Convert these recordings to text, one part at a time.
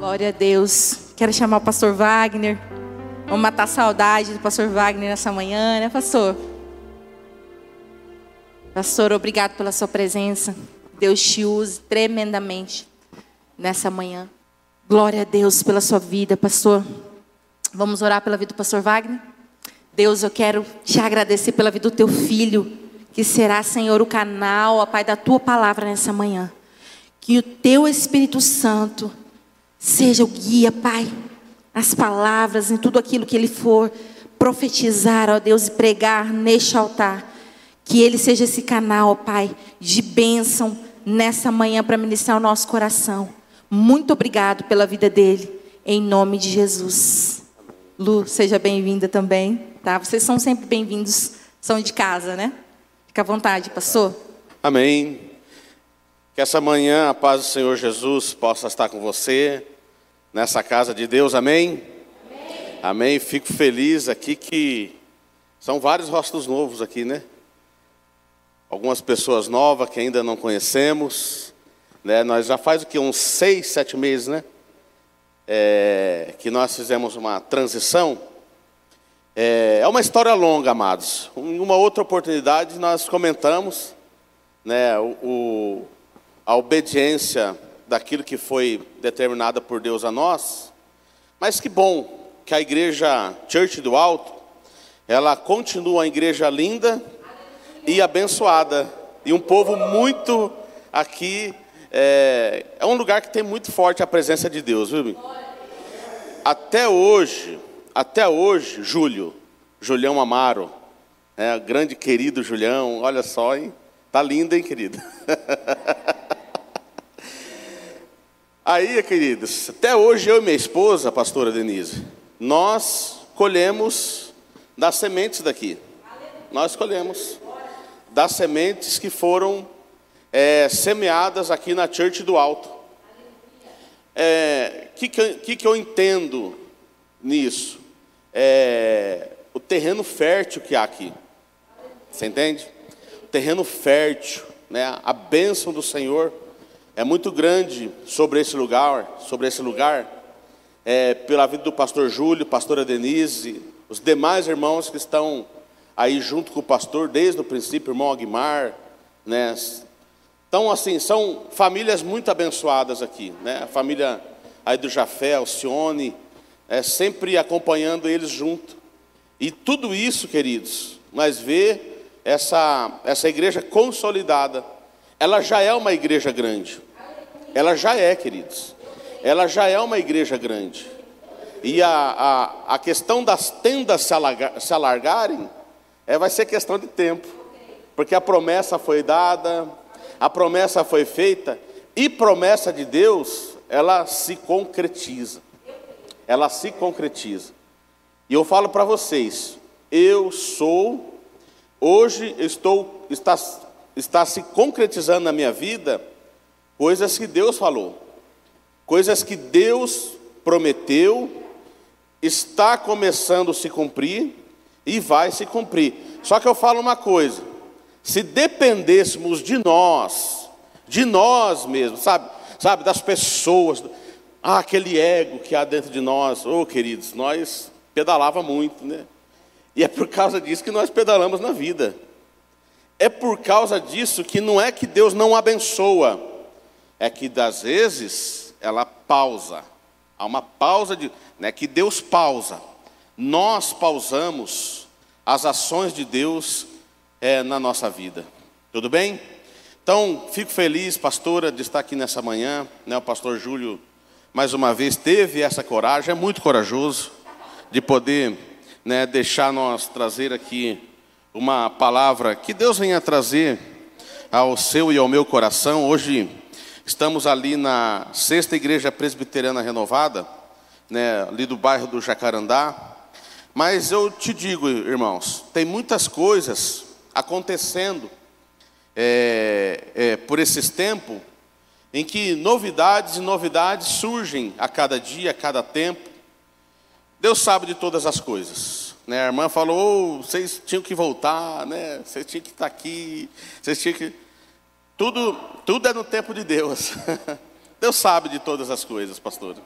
Glória a Deus. Quero chamar o pastor Wagner. Vamos matar a saudade do pastor Wagner nessa manhã, né, pastor? Pastor, obrigado pela sua presença. Deus te use tremendamente nessa manhã. Glória a Deus pela sua vida, pastor. Vamos orar pela vida do pastor Wagner? Deus, eu quero te agradecer pela vida do teu filho, que será, Senhor, o canal, ó Pai, da tua palavra nessa manhã. Que o teu Espírito Santo seja o guia, Pai, as palavras, em tudo aquilo que ele for profetizar, ó Deus, e pregar neste altar. Que ele seja esse canal, ó Pai, de bênção nessa manhã para ministrar o nosso coração. Muito obrigado pela vida dele, em nome de Jesus. Lu, seja bem-vinda também, tá? Vocês são sempre bem-vindos, são de casa, né? Fica à vontade, pastor. Amém. Que essa manhã a paz do Senhor Jesus possa estar com você nessa casa de Deus, amém? Amém. amém. Fico feliz aqui que são vários rostos novos aqui, né? Algumas pessoas novas que ainda não conhecemos, né? Nós já faz o que uns seis, sete meses, né? É, que nós fizemos uma transição. É, é uma história longa, amados. Em uma outra oportunidade nós comentamos, né? o, o a obediência daquilo que foi determinada por Deus a nós. Mas que bom que a igreja Church do Alto, ela continua uma igreja linda e abençoada. E um povo muito aqui, é, é um lugar que tem muito forte a presença de Deus, viu? Até hoje, até hoje, Júlio, Julião Amaro, é, grande querido Julião, olha só, hein? Tá lindo, hein, querido? Aí, queridos, até hoje eu e minha esposa, a pastora Denise, nós colhemos das sementes daqui. Nós colhemos das sementes que foram é, semeadas aqui na Church do Alto. O é, que, que, que eu entendo nisso? É, o terreno fértil que há aqui. Você entende? O terreno fértil, né? a bênção do Senhor é muito grande sobre esse lugar, sobre esse lugar, é, pela vida do pastor Júlio, pastora Denise, os demais irmãos que estão aí junto com o pastor desde o princípio, irmão Aguimar, né? Então, assim, são famílias muito abençoadas aqui, né? A família aí do Jafé, Alcione, é, sempre acompanhando eles junto. E tudo isso, queridos, nós vê essa, essa igreja consolidada, ela já é uma igreja grande. Ela já é, queridos. Ela já é uma igreja grande. E a, a, a questão das tendas se, se alargarem é, vai ser questão de tempo. Porque a promessa foi dada, a promessa foi feita, e promessa de Deus, ela se concretiza. Ela se concretiza. E eu falo para vocês, eu sou, hoje estou, está, está se concretizando na minha vida coisas que Deus falou, coisas que Deus prometeu, está começando a se cumprir e vai se cumprir. Só que eu falo uma coisa: se dependêssemos de nós, de nós mesmos, sabe, sabe, das pessoas, ah, aquele ego que há dentro de nós, oh queridos, nós pedalava muito, né? E é por causa disso que nós pedalamos na vida. É por causa disso que não é que Deus não abençoa, é que das vezes ela pausa. Há uma pausa de, né, que Deus pausa. Nós pausamos as ações de Deus é, na nossa vida. Tudo bem? Então, fico feliz, pastora, de estar aqui nessa manhã. Né, o pastor Júlio, mais uma vez, teve essa coragem, é muito corajoso, de poder né, deixar nós trazer aqui uma palavra que Deus venha trazer ao seu e ao meu coração. Hoje, Estamos ali na sexta igreja presbiteriana renovada, né, ali do bairro do Jacarandá. Mas eu te digo, irmãos, tem muitas coisas acontecendo é, é, por esses tempos, em que novidades e novidades surgem a cada dia, a cada tempo. Deus sabe de todas as coisas. Né? A irmã falou, oh, vocês tinham que voltar, né? vocês tinham que estar aqui, vocês tinham que. Tudo, tudo é no tempo de Deus. Deus sabe de todas as coisas, pastor.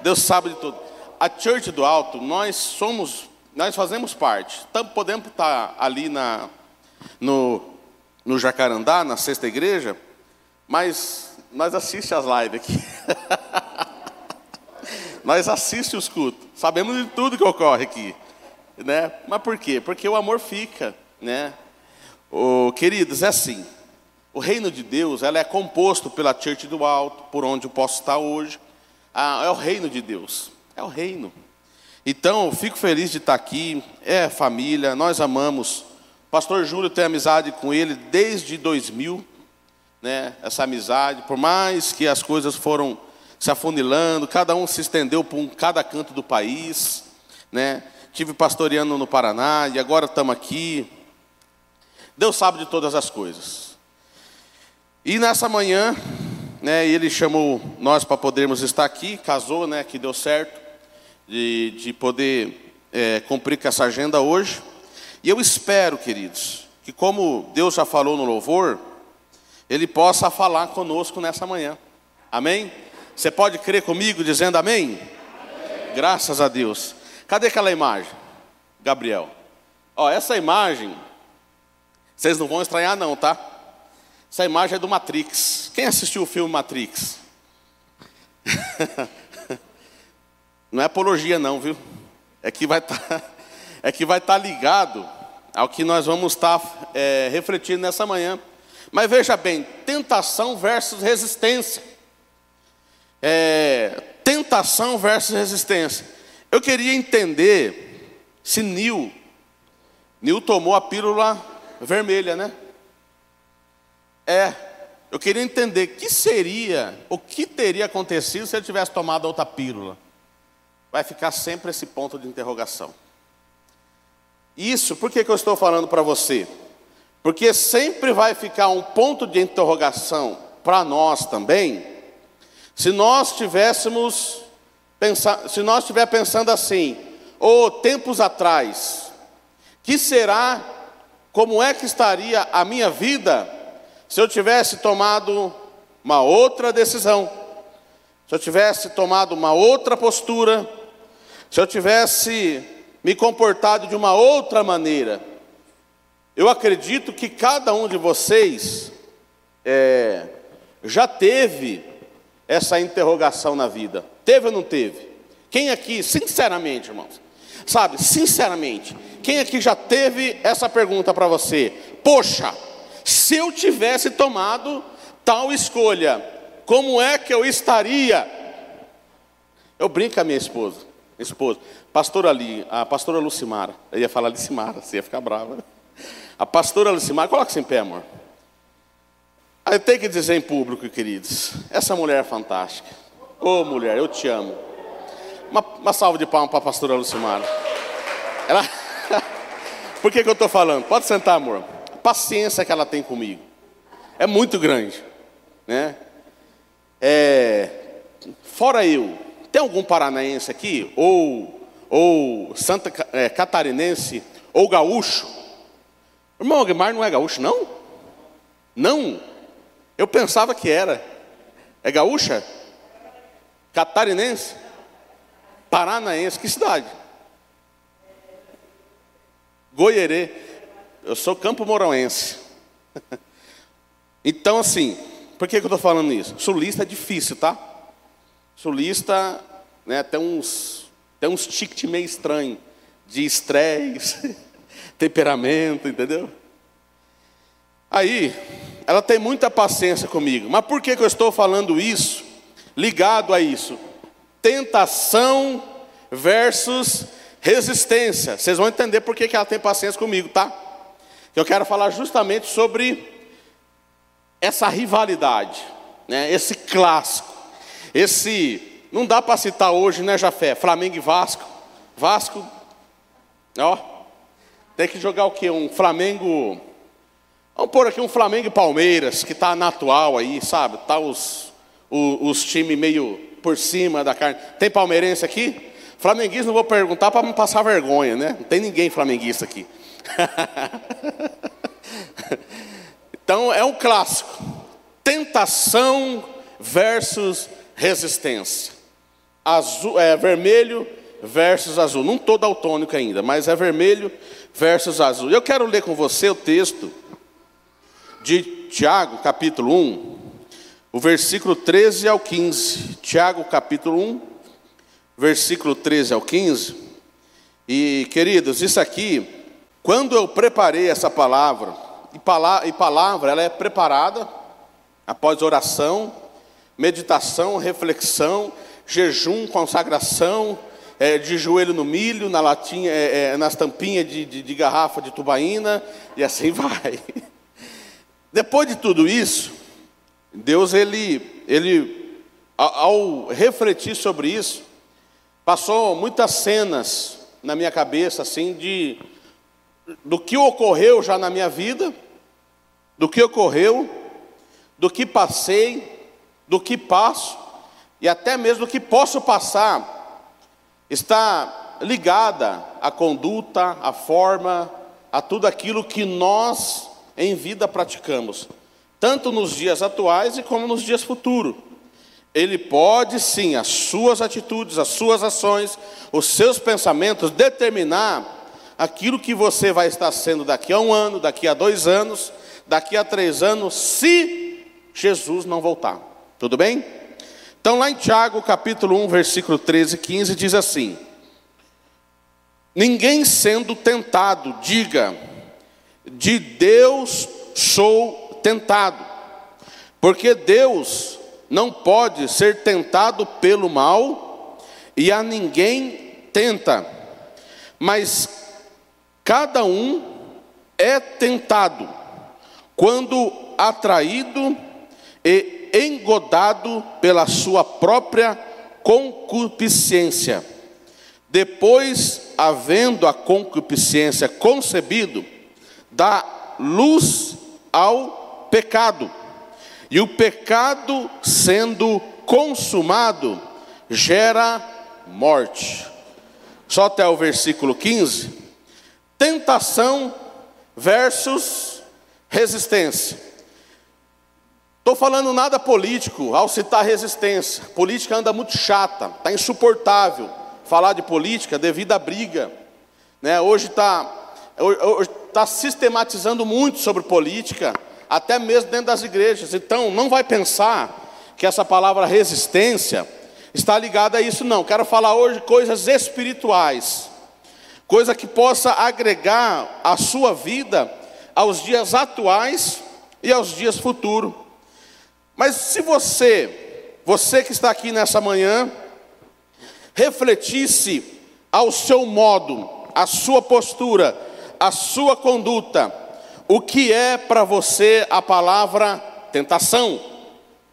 Deus sabe de tudo. A Church do Alto, nós somos, nós fazemos parte. Tam, podemos estar ali na, no, no Jacarandá, na sexta igreja, mas nós assistimos as lives aqui. nós assistimos os cultos. Sabemos de tudo que ocorre aqui. Né? Mas por quê? Porque o amor fica. Né? Oh, queridos, é assim. O reino de Deus ela é composto pela Church do Alto, por onde eu posso estar hoje. Ah, é o reino de Deus. É o reino. Então, eu fico feliz de estar aqui. É família, nós amamos. Pastor Júlio tem amizade com ele desde 2000. Né, essa amizade, por mais que as coisas foram se afunilando, cada um se estendeu para um, cada canto do país, né? Tive pastoreando no Paraná e agora estamos aqui. Deus sabe de todas as coisas. E nessa manhã, né, ele chamou nós para podermos estar aqui, casou, né, que deu certo, de, de poder é, cumprir com essa agenda hoje. E eu espero, queridos, que como Deus já falou no louvor, Ele possa falar conosco nessa manhã. Amém? Você pode crer comigo dizendo amém? amém? Graças a Deus. Cadê aquela imagem? Gabriel. Ó, essa imagem, vocês não vão estranhar não, tá? Essa imagem é do Matrix. Quem assistiu o filme Matrix? não é apologia não, viu? É que vai estar, tá, é que vai estar tá ligado ao que nós vamos estar tá, é, refletindo nessa manhã. Mas veja bem, tentação versus resistência. É, tentação versus resistência. Eu queria entender se Nil, Nil tomou a pílula vermelha, né? É, eu queria entender que seria, o que teria acontecido se ele tivesse tomado outra pílula. Vai ficar sempre esse ponto de interrogação. Isso, por que, que eu estou falando para você? Porque sempre vai ficar um ponto de interrogação para nós também, se nós tivéssemos pensar, se nós estiver pensando assim, ou oh, tempos atrás, que será, como é que estaria a minha vida se eu tivesse tomado uma outra decisão, se eu tivesse tomado uma outra postura, se eu tivesse me comportado de uma outra maneira, eu acredito que cada um de vocês é, já teve essa interrogação na vida. Teve ou não teve? Quem aqui, sinceramente, irmãos, sabe, sinceramente, quem aqui já teve essa pergunta para você? Poxa, se eu tivesse tomado tal escolha, como é que eu estaria? Eu brinco com a minha esposa, esposa, pastora ali, a pastora Lucimara, eu ia falar Lucimara, você ia ficar brava. A pastora Lucimara, coloca-se em pé, amor. Eu tenho que dizer em público, queridos, essa mulher é fantástica. Ô oh, mulher, eu te amo. Uma, uma salva de palmas para a pastora Lucimara. Ela... Por que, que eu estou falando? Pode sentar, amor paciência que ela tem comigo é muito grande, né? É, fora eu, tem algum paranaense aqui ou ou santa é, catarinense ou gaúcho? Irmão Aguimar não é gaúcho não? Não. Eu pensava que era. É gaúcha? Catarinense? Paranaense, que cidade? Goierê. Eu sou campo moronense. Então, assim, por que, que eu estou falando isso? Sulista é difícil, tá? Sulista né, tem uns, tem uns tiques meio estranhos de estresse, temperamento, entendeu? Aí, ela tem muita paciência comigo. Mas por que, que eu estou falando isso? Ligado a isso. Tentação versus resistência. Vocês vão entender por que, ela tem paciência comigo, tá? Eu quero falar justamente sobre essa rivalidade, né? esse clássico, esse. Não dá para citar hoje, né, Jafé? Flamengo e Vasco. Vasco, ó, tem que jogar o quê? Um Flamengo. Vamos pôr aqui um Flamengo e Palmeiras, que está na atual aí, sabe? Tá os, os, os times meio por cima da carne. Tem palmeirense aqui? Flamenguista não vou perguntar para não passar vergonha, né? Não tem ninguém flamenguista aqui. então é um clássico. Tentação versus resistência. Azul, é, vermelho versus azul. Não estou daltônico ainda, mas é vermelho versus azul. Eu quero ler com você o texto de Tiago, capítulo 1, o versículo 13 ao 15. Tiago, capítulo 1, versículo 13 ao 15. E, queridos, isso aqui, quando eu preparei essa palavra, e palavra, e palavra ela é preparada após oração, meditação, reflexão, jejum, consagração, é, de joelho no milho, na latinha, é, é, nas tampinhas de, de, de garrafa de tubaína, e assim vai. Depois de tudo isso, Deus, ele, ele ao refletir sobre isso, passou muitas cenas na minha cabeça, assim, de do que ocorreu já na minha vida, do que ocorreu, do que passei, do que passo, e até mesmo do que posso passar está ligada à conduta, à forma, a tudo aquilo que nós em vida praticamos, tanto nos dias atuais e como nos dias futuros. Ele pode sim, as suas atitudes, as suas ações, os seus pensamentos, determinar aquilo que você vai estar sendo daqui a um ano, daqui a dois anos, daqui a três anos, se Jesus não voltar. Tudo bem? Então, lá em Tiago, capítulo 1, versículo 13 e 15, diz assim: Ninguém sendo tentado, diga, de Deus sou tentado, porque Deus não pode ser tentado pelo mal, e a ninguém tenta, mas cada um é tentado quando atraído e engodado pela sua própria concupiscência. Depois, havendo a concupiscência concebido, dá luz ao pecado. E o pecado, sendo consumado, gera morte. Só até o versículo 15. Tentação versus resistência. Estou falando nada político ao citar resistência. Política anda muito chata, está insuportável falar de política devido à briga. Né? Hoje está tá sistematizando muito sobre política, até mesmo dentro das igrejas. Então, não vai pensar que essa palavra resistência está ligada a isso, não. Quero falar hoje coisas espirituais, coisa que possa agregar a sua vida aos dias atuais e aos dias futuros. Mas se você, você que está aqui nessa manhã, refletisse ao seu modo, a sua postura, a sua conduta, o que é para você a palavra tentação?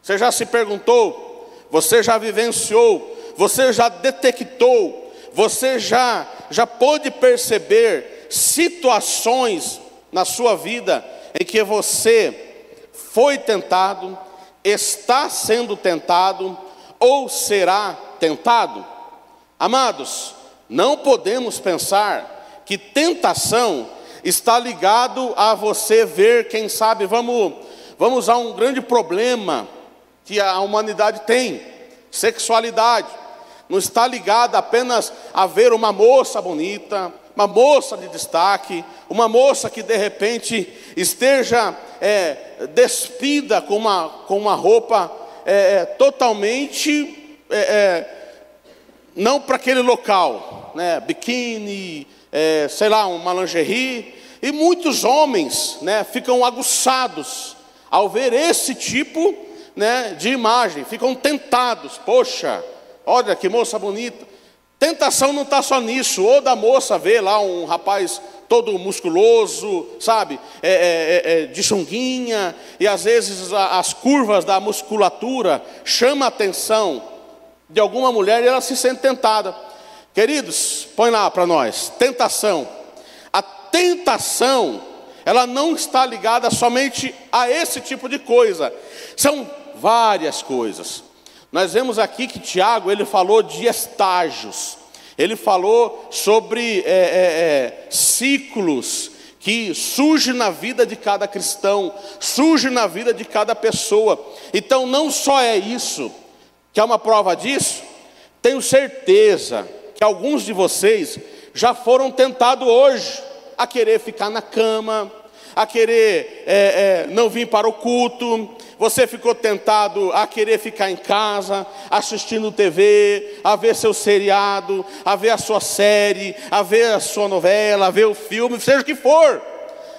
Você já se perguntou? Você já vivenciou? Você já detectou? Você já já pôde perceber situações na sua vida em que você foi tentado, está sendo tentado ou será tentado? Amados, não podemos pensar que tentação está ligado a você ver, quem sabe, vamos, vamos usar um grande problema que a humanidade tem, sexualidade. Não está ligado apenas a ver uma moça bonita, uma moça de destaque, uma moça que de repente esteja é, despida com uma, com uma roupa é, é totalmente é, é, não para aquele local, né, biquíni, é, sei lá, uma lingerie, e muitos homens né, ficam aguçados ao ver esse tipo né, de imagem, ficam tentados, poxa, olha que moça bonita, Tentação não está só nisso, ou da moça ver lá um rapaz todo musculoso, sabe, é, é, é, é de chunguinha, e às vezes as curvas da musculatura chamam a atenção de alguma mulher e ela se sente tentada. Queridos, põe lá para nós, tentação. Tentação, ela não está ligada somente a esse tipo de coisa, são várias coisas. Nós vemos aqui que Tiago ele falou de estágios, ele falou sobre é, é, é, ciclos que surge na vida de cada cristão, surge na vida de cada pessoa. Então não só é isso, que é uma prova disso, tenho certeza que alguns de vocês já foram tentados hoje a querer ficar na cama, a querer é, é, não vir para o culto, você ficou tentado a querer ficar em casa, assistindo TV, a ver seu seriado, a ver a sua série, a ver a sua novela, a ver o filme, seja o que for.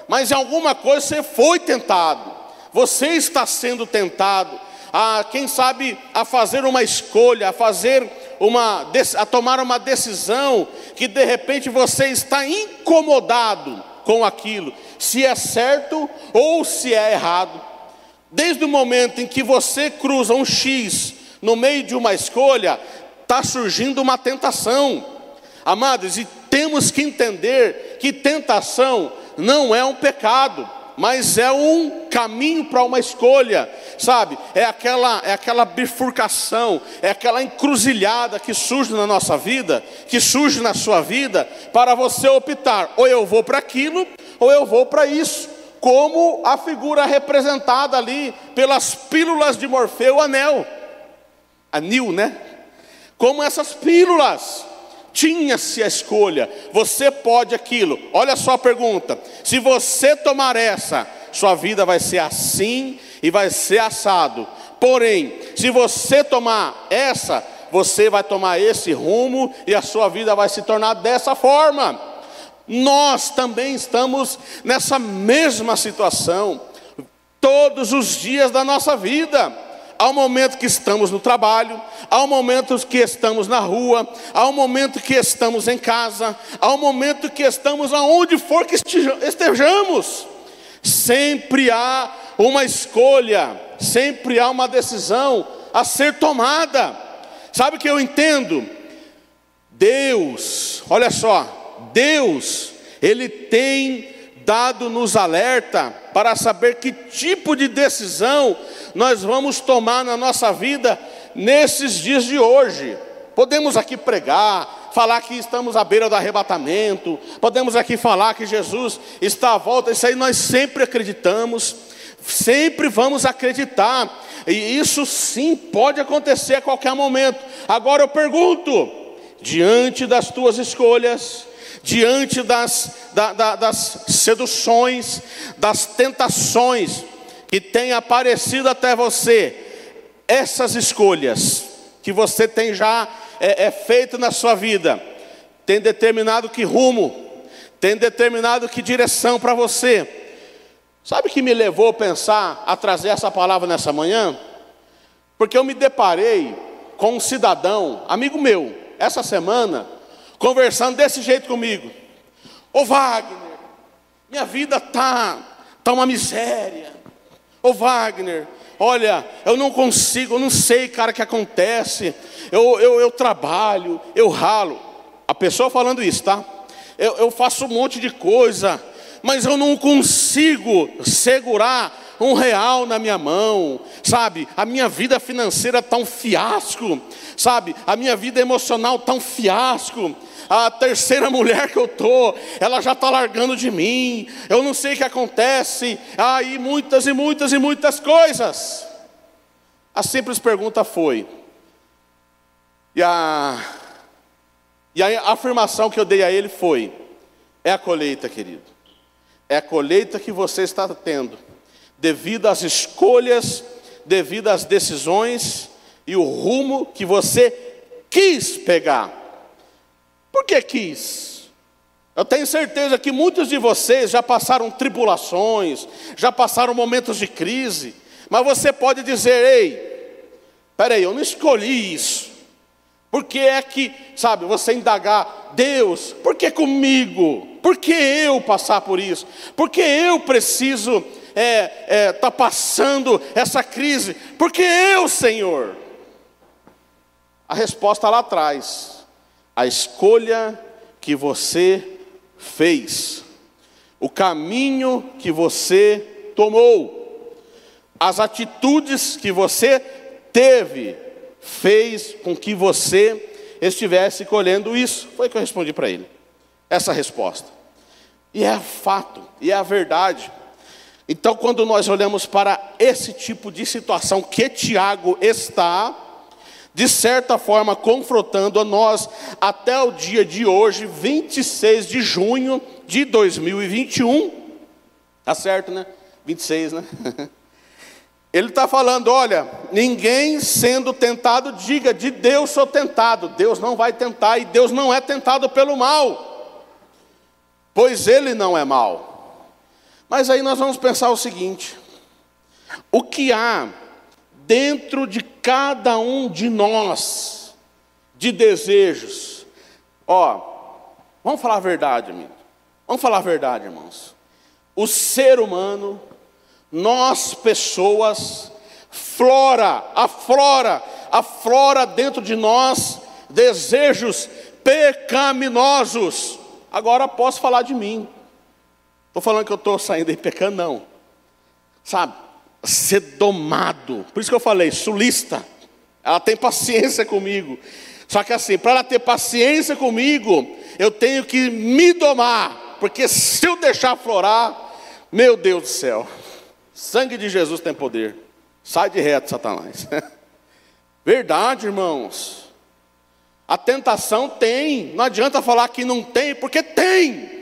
Mas em alguma coisa você foi tentado. Você está sendo tentado a, quem sabe, a fazer uma escolha, a fazer uma, a tomar uma decisão que de repente você está incomodado com aquilo, se é certo ou se é errado. Desde o momento em que você cruza um X no meio de uma escolha, está surgindo uma tentação. Amados, e temos que entender que tentação não é um pecado, mas é um caminho para uma escolha, sabe? É aquela, é aquela bifurcação, é aquela encruzilhada que surge na nossa vida, que surge na sua vida, para você optar: ou eu vou para aquilo, ou eu vou para isso como a figura representada ali pelas pílulas de Morfeu anel, anil, né? Como essas pílulas, tinha-se a escolha, você pode aquilo. Olha só a pergunta: se você tomar essa, sua vida vai ser assim e vai ser assado. Porém, se você tomar essa, você vai tomar esse rumo e a sua vida vai se tornar dessa forma nós também estamos nessa mesma situação, todos os dias da nossa vida. Há um momento que estamos no trabalho, há um momento que estamos na rua, há um momento que estamos em casa, há um momento que estamos aonde for que estejamos. Sempre há uma escolha, sempre há uma decisão a ser tomada. Sabe o que eu entendo? Deus, olha só, Deus, Ele tem dado-nos alerta para saber que tipo de decisão nós vamos tomar na nossa vida nesses dias de hoje. Podemos aqui pregar, falar que estamos à beira do arrebatamento, podemos aqui falar que Jesus está à volta, isso aí nós sempre acreditamos, sempre vamos acreditar, e isso sim pode acontecer a qualquer momento. Agora eu pergunto: diante das tuas escolhas, diante das, da, da, das seduções, das tentações que têm aparecido até você, essas escolhas que você tem já é, é feito na sua vida, tem determinado que rumo, tem determinado que direção para você. Sabe o que me levou a pensar, a trazer essa palavra nessa manhã? Porque eu me deparei com um cidadão, amigo meu, essa semana, conversando desse jeito comigo. Ô Wagner, minha vida tá tá uma miséria. Ô Wagner, olha, eu não consigo, eu não sei, cara, o que acontece. Eu, eu, eu trabalho, eu ralo. A pessoa falando isso, tá? Eu, eu faço um monte de coisa, mas eu não consigo segurar um real na minha mão, sabe? A minha vida financeira está um fiasco, sabe? A minha vida emocional está um fiasco a terceira mulher que eu tô, ela já está largando de mim. Eu não sei o que acontece. Aí muitas e muitas e muitas coisas. A simples pergunta foi, e a, e a afirmação que eu dei a ele foi: é a colheita, querido. É a colheita que você está tendo, devido às escolhas, devido às decisões e o rumo que você quis pegar. Por que quis? Eu tenho certeza que muitos de vocês já passaram tribulações, já passaram momentos de crise, mas você pode dizer: ei, peraí, eu não escolhi isso. Por que é que, sabe, você indagar, Deus, por que comigo? Por que eu passar por isso? Por que eu preciso estar é, é, tá passando essa crise? Por que eu, Senhor? A resposta lá atrás a escolha que você fez, o caminho que você tomou, as atitudes que você teve, fez com que você estivesse colhendo isso. Foi o que eu respondi para ele. Essa resposta. E é fato, e é a verdade. Então, quando nós olhamos para esse tipo de situação que Tiago está, de certa forma, confrontando a nós até o dia de hoje, 26 de junho de 2021, tá certo, né? 26, né? Ele está falando: olha, ninguém sendo tentado, diga, de Deus sou tentado. Deus não vai tentar e Deus não é tentado pelo mal, pois Ele não é mal. Mas aí nós vamos pensar o seguinte: o que há dentro de cada um de nós de desejos? Ó, vamos falar a verdade, amigo. Vamos falar a verdade, irmãos. O ser humano, nós pessoas, flora, aflora, aflora dentro de nós desejos pecaminosos. Agora posso falar de mim. Estou falando que eu estou saindo aí pecando, não. Sabe? Ser domado. Por isso que eu falei, sulista. Ela tem paciência comigo. Só que assim, para ela ter paciência comigo, eu tenho que me domar. Porque se eu deixar florar, meu Deus do céu. Sangue de Jesus tem poder. Sai de reto, Satanás. Verdade, irmãos. A tentação tem. Não adianta falar que não tem, porque tem.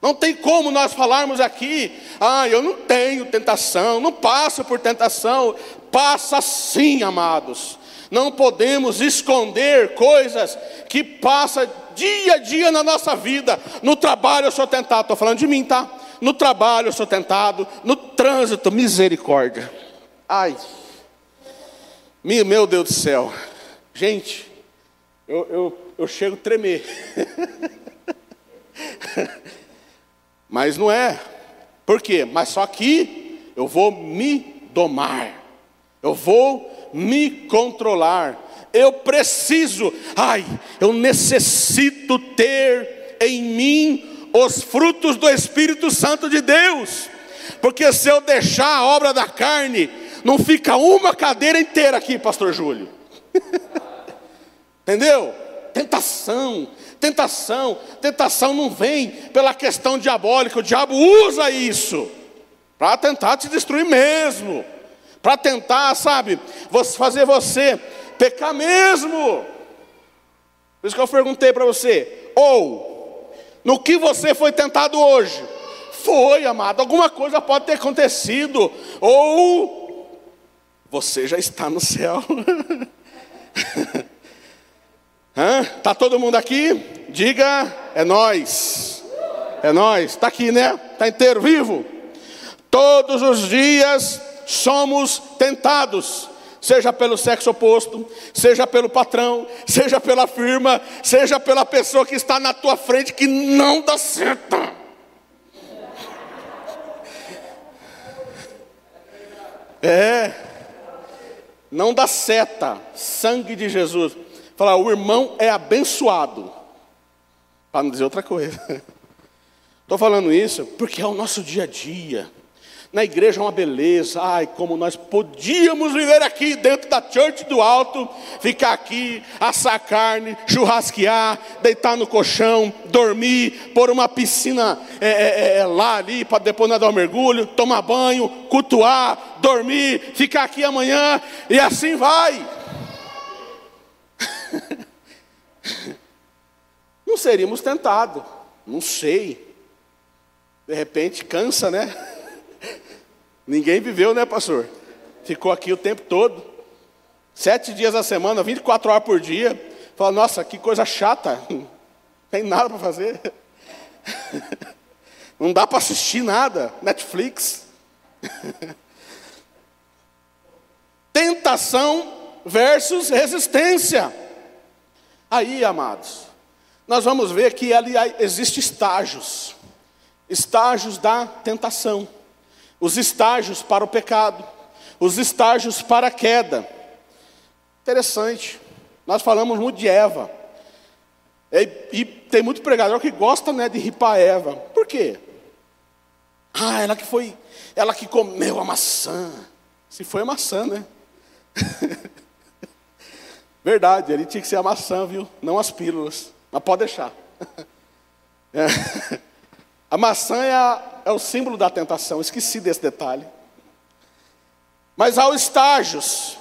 Não tem como nós falarmos aqui, ah, eu não tenho tentação, não passo por tentação. Passa sim, amados. Não podemos esconder coisas que passam dia a dia na nossa vida. No trabalho eu sou tentado, estou falando de mim, tá? No trabalho eu sou tentado, no trânsito, misericórdia. Ai, meu Deus do céu. Gente, eu, eu, eu chego a tremer. Mas não é. Por quê? Mas só que eu vou me domar. Eu vou me controlar. Eu preciso, ai, eu necessito ter em mim os frutos do Espírito Santo de Deus. Porque se eu deixar a obra da carne, não fica uma cadeira inteira aqui, pastor Júlio. Entendeu? Tentação, Tentação, tentação não vem pela questão diabólica, o diabo usa isso para tentar te destruir mesmo, para tentar, sabe, fazer você pecar mesmo. Por isso que eu perguntei para você, ou no que você foi tentado hoje? Foi, amado, alguma coisa pode ter acontecido, ou você já está no céu. Está todo mundo aqui? Diga, é nós. É nós. Está aqui, né? Está inteiro, vivo. Todos os dias somos tentados, seja pelo sexo oposto, seja pelo patrão, seja pela firma, seja pela pessoa que está na tua frente que não dá certo. É, não dá seta, sangue de Jesus. Falar, o irmão é abençoado. Para não dizer outra coisa. Estou falando isso porque é o nosso dia a dia. Na igreja é uma beleza. Ai, como nós podíamos viver aqui dentro da church do alto, ficar aqui, assar carne, churrasquear, deitar no colchão, dormir, pôr uma piscina é, é, é, lá ali para depois nadar um mergulho, tomar banho, cultuar, dormir, ficar aqui amanhã e assim vai. Não seríamos tentados, não sei. De repente cansa, né? Ninguém viveu, né, pastor? Ficou aqui o tempo todo, sete dias a semana, 24 horas por dia. Fala, nossa, que coisa chata, não tem nada para fazer. Não dá para assistir nada, Netflix. Tentação versus resistência. Aí, amados, nós vamos ver que ali existem estágios, estágios da tentação, os estágios para o pecado, os estágios para a queda. Interessante, nós falamos muito de Eva, e, e tem muito pregador que gosta né, de ripar Eva, por quê? Ah, ela que foi, ela que comeu a maçã, se foi a maçã, né? Verdade, ele tinha que ser a maçã, viu? Não as pílulas. Mas pode deixar. É. A maçã é, a, é o símbolo da tentação, esqueci desse detalhe. Mas há estágios.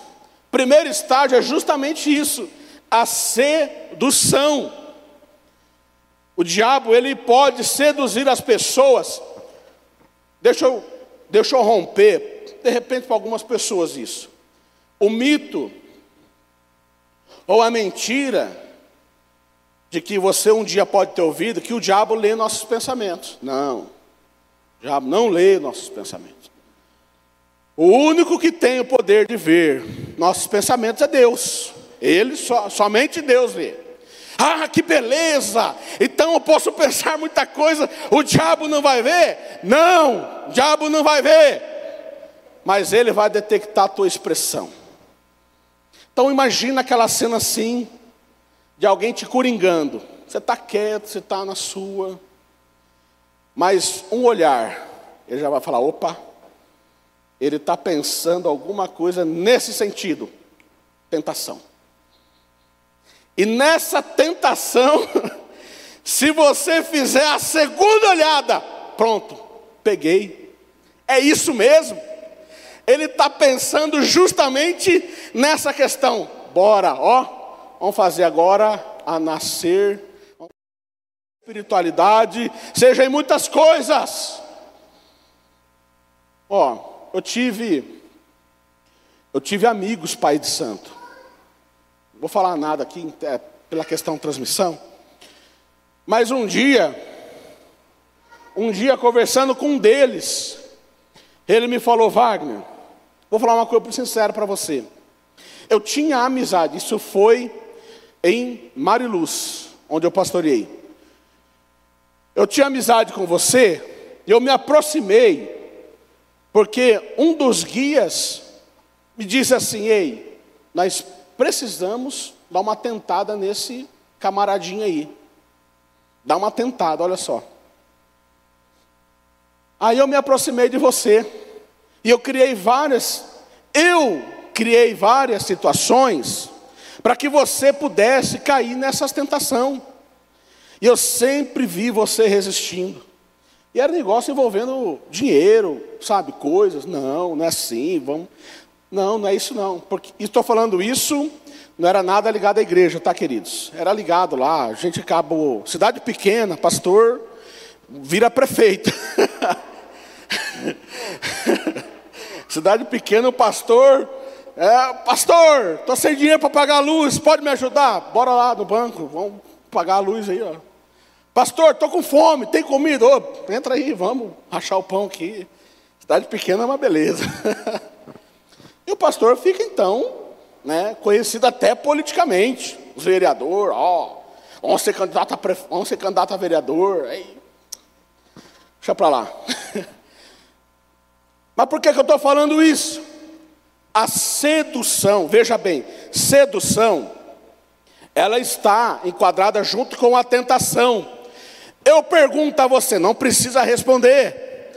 Primeiro estágio é justamente isso, a sedução. O diabo ele pode seduzir as pessoas. Deixa eu, deixa eu romper, de repente para algumas pessoas isso. O mito ou a mentira de que você um dia pode ter ouvido que o diabo lê nossos pensamentos. Não. O diabo não lê nossos pensamentos. O único que tem o poder de ver nossos pensamentos é Deus. Ele só, somente Deus vê. Ah, que beleza! Então eu posso pensar muita coisa, o diabo não vai ver? Não, o diabo não vai ver. Mas ele vai detectar a tua expressão. Então imagina aquela cena assim, de alguém te coringando. Você está quieto, você está na sua. Mas um olhar, ele já vai falar: opa, ele está pensando alguma coisa nesse sentido tentação. E nessa tentação, se você fizer a segunda olhada, pronto, peguei. É isso mesmo. Ele está pensando justamente nessa questão. Bora, ó, vamos fazer agora a nascer espiritualidade, seja em muitas coisas. Ó, eu tive eu tive amigos pai de santo. Não vou falar nada aqui é, pela questão transmissão. Mas um dia, um dia conversando com um deles, ele me falou, Wagner, Vou falar uma coisa sincera para você. Eu tinha amizade, isso foi em Mariluz, onde eu pastoreei. Eu tinha amizade com você, e eu me aproximei, porque um dos guias me disse assim: Ei, nós precisamos dar uma tentada nesse camaradinho aí. Dá uma tentada, olha só. Aí eu me aproximei de você. E eu criei várias, eu criei várias situações para que você pudesse cair nessas tentação. E eu sempre vi você resistindo. E era negócio envolvendo dinheiro, sabe, coisas. Não, não é assim, vamos. Não, não é isso não. Porque estou falando isso, não era nada ligado à igreja, tá, queridos? Era ligado lá, a gente acabou, cidade pequena, pastor vira prefeito. Cidade pequena, o pastor, é, pastor, estou sem dinheiro para pagar a luz, pode me ajudar? Bora lá no banco, vamos pagar a luz aí, ó. Pastor, estou com fome, tem comida? Ô, entra aí, vamos rachar o pão aqui. Cidade pequena é uma beleza. e o pastor fica então, né, conhecido até politicamente. Os vereadores, ó, vamos ser candidato a, vamos ser candidato a vereador. Aí, deixa para lá. Mas por que, que eu estou falando isso? A sedução, veja bem, sedução, ela está enquadrada junto com a tentação. Eu pergunto a você, não precisa responder,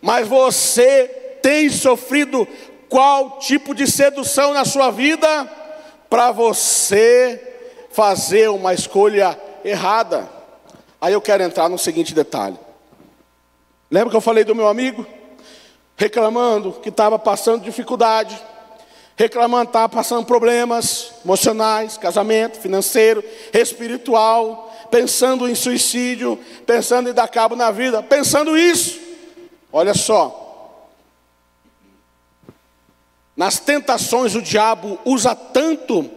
mas você tem sofrido qual tipo de sedução na sua vida para você fazer uma escolha errada? Aí eu quero entrar no seguinte detalhe. Lembra que eu falei do meu amigo? Reclamando que estava passando dificuldade, reclamando que estava passando problemas emocionais, casamento, financeiro, espiritual, pensando em suicídio, pensando em dar cabo na vida, pensando isso. Olha só. Nas tentações o diabo usa tanto,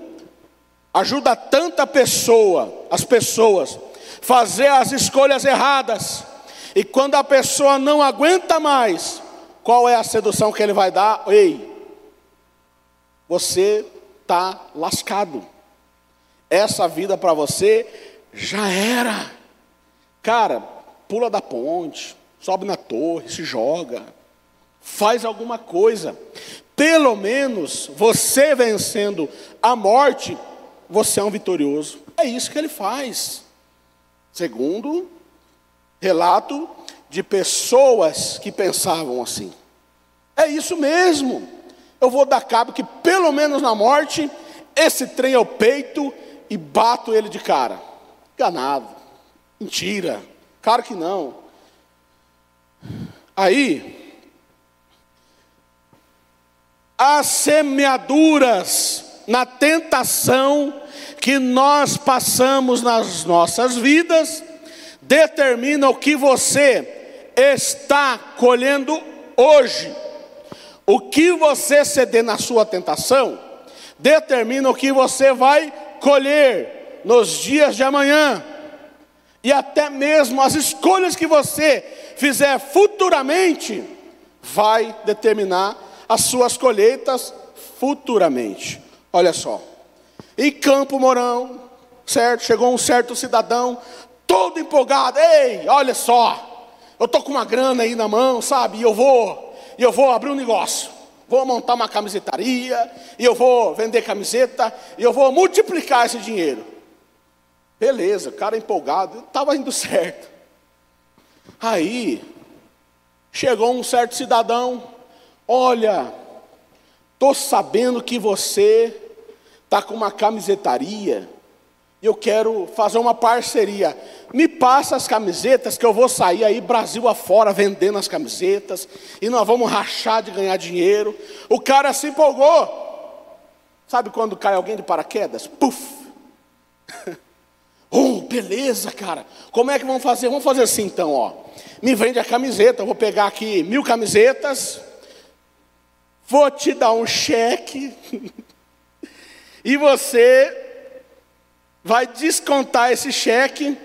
ajuda tanta pessoa, as pessoas, fazer as escolhas erradas. E quando a pessoa não aguenta mais, qual é a sedução que ele vai dar? Ei, você está lascado. Essa vida para você já era. Cara, pula da ponte, sobe na torre, se joga, faz alguma coisa. Pelo menos você vencendo a morte, você é um vitorioso. É isso que ele faz. Segundo relato de pessoas que pensavam assim. É isso mesmo. Eu vou dar cabo que, pelo menos na morte, esse trem é o peito e bato ele de cara. Enganado. Mentira. Claro que não. Aí, as semeaduras na tentação que nós passamos nas nossas vidas determinam o que você está colhendo hoje. O que você ceder na sua tentação determina o que você vai colher nos dias de amanhã. E até mesmo as escolhas que você fizer futuramente vai determinar as suas colheitas futuramente. Olha só. Em Campo Mourão, certo? Chegou um certo cidadão, todo empolgado. Ei, olha só, eu tô com uma grana aí na mão, sabe? E eu vou, e eu vou abrir um negócio. Vou montar uma camisetaria, e eu vou vender camiseta, e eu vou multiplicar esse dinheiro. Beleza, cara empolgado, estava indo certo. Aí, chegou um certo cidadão, olha, estou sabendo que você está com uma camisetaria, eu quero fazer uma parceria. Me passa as camisetas que eu vou sair aí Brasil afora vendendo as camisetas e nós vamos rachar de ganhar dinheiro. O cara se empolgou. Sabe quando cai alguém de paraquedas? Puf! oh, beleza, cara. Como é que vamos fazer? Vamos fazer assim então, ó. Me vende a camiseta, eu vou pegar aqui mil camisetas, vou te dar um cheque, e você vai descontar esse cheque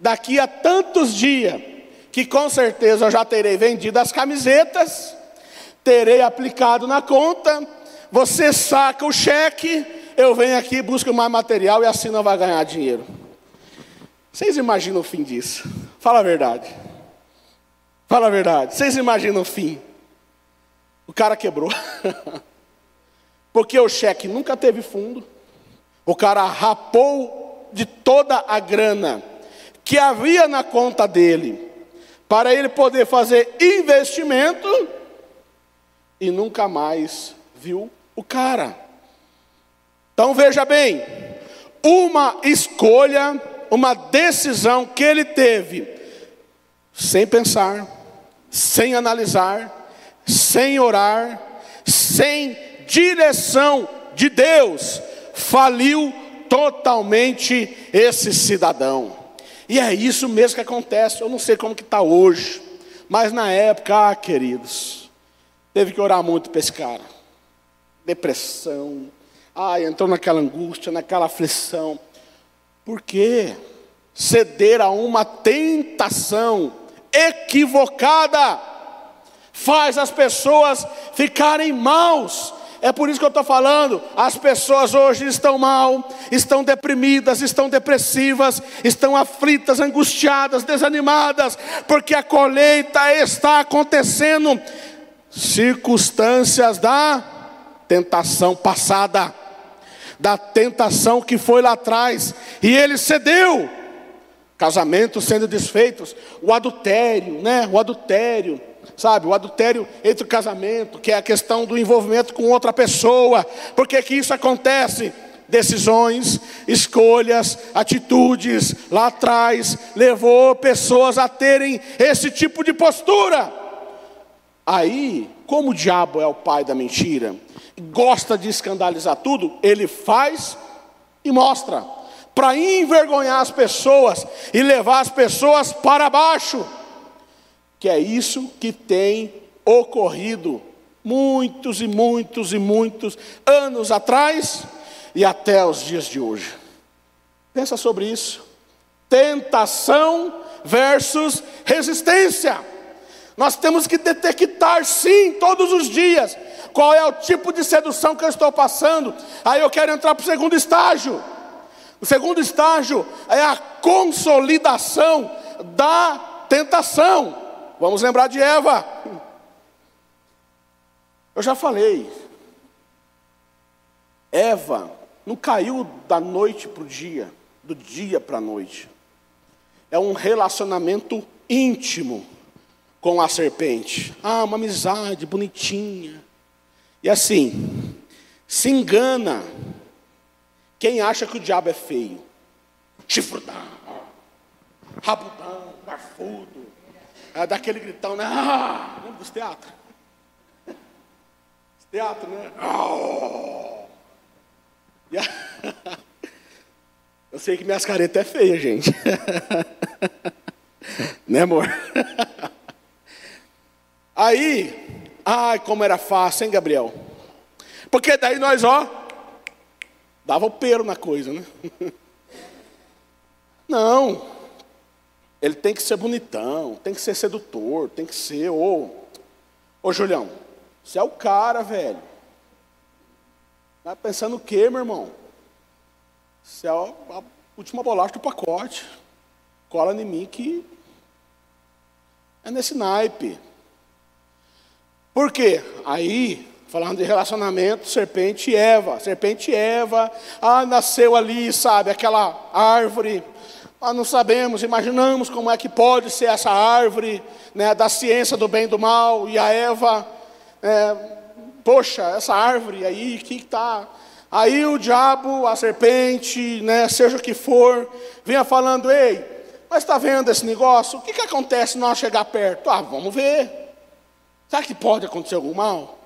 daqui a tantos dias, que com certeza eu já terei vendido as camisetas, terei aplicado na conta, você saca o cheque, eu venho aqui, busco mais material e assim não vai ganhar dinheiro. Vocês imaginam o fim disso? Fala a verdade. Fala a verdade. Vocês imaginam o fim? O cara quebrou. Porque o cheque nunca teve fundo. O cara rapou de toda a grana que havia na conta dele, para ele poder fazer investimento, e nunca mais viu o cara. Então veja bem, uma escolha, uma decisão que ele teve, sem pensar, sem analisar, sem orar, sem direção de Deus, faliu totalmente esse cidadão. E é isso mesmo que acontece. Eu não sei como que está hoje, mas na época, ah, queridos, teve que orar muito para esse cara. Depressão, ah, entrou naquela angústia, naquela aflição. Por quê? Ceder a uma tentação equivocada faz as pessoas ficarem maus é por isso que eu estou falando. As pessoas hoje estão mal, estão deprimidas, estão depressivas, estão aflitas, angustiadas, desanimadas, porque a colheita está acontecendo. Circunstâncias da tentação passada, da tentação que foi lá atrás, e ele cedeu. Casamentos sendo desfeitos, o adultério, né? O adultério sabe, o adultério entre o casamento, que é a questão do envolvimento com outra pessoa. Por que que isso acontece? Decisões, escolhas, atitudes lá atrás levou pessoas a terem esse tipo de postura. Aí, como o diabo é o pai da mentira, gosta de escandalizar tudo, ele faz e mostra para envergonhar as pessoas e levar as pessoas para baixo que é isso que tem ocorrido muitos e muitos e muitos anos atrás e até os dias de hoje. Pensa sobre isso. Tentação versus resistência. Nós temos que detectar, sim, todos os dias, qual é o tipo de sedução que eu estou passando. Aí eu quero entrar para o segundo estágio. O segundo estágio é a consolidação da tentação. Vamos lembrar de Eva. Eu já falei. Eva não caiu da noite para o dia, do dia para a noite. É um relacionamento íntimo com a serpente. Ah, uma amizade bonitinha. E assim, se engana quem acha que o diabo é feio. Chifrudão, rabudão, barfudo Ela dá aquele gritão, né? Ah, lembra dos teatros? Teatro, né? Oh! A... Eu sei que minhas caretas é feia, gente. né, amor? Aí, ai, como era fácil, hein, Gabriel? Porque daí nós, ó, dava o pero na coisa, né? Não, ele tem que ser bonitão, tem que ser sedutor, tem que ser, ô, ô Julião, você é o cara, velho. Tá pensando o quê, meu irmão? Você é a última bolacha do pacote. Cola em mim que é nesse naipe. Por quê? Aí, falando de relacionamento, serpente e Eva. Serpente e Eva, ah, nasceu ali, sabe, aquela árvore. Nós não sabemos, imaginamos como é que pode ser essa árvore né, da ciência do bem e do mal. E a Eva é, poxa, essa árvore aí, que está. Aí o diabo, a serpente, né, seja o que for, vinha falando, ei, mas está vendo esse negócio? O que, que acontece se nós chegar perto? Ah, vamos ver. Será que pode acontecer algum mal?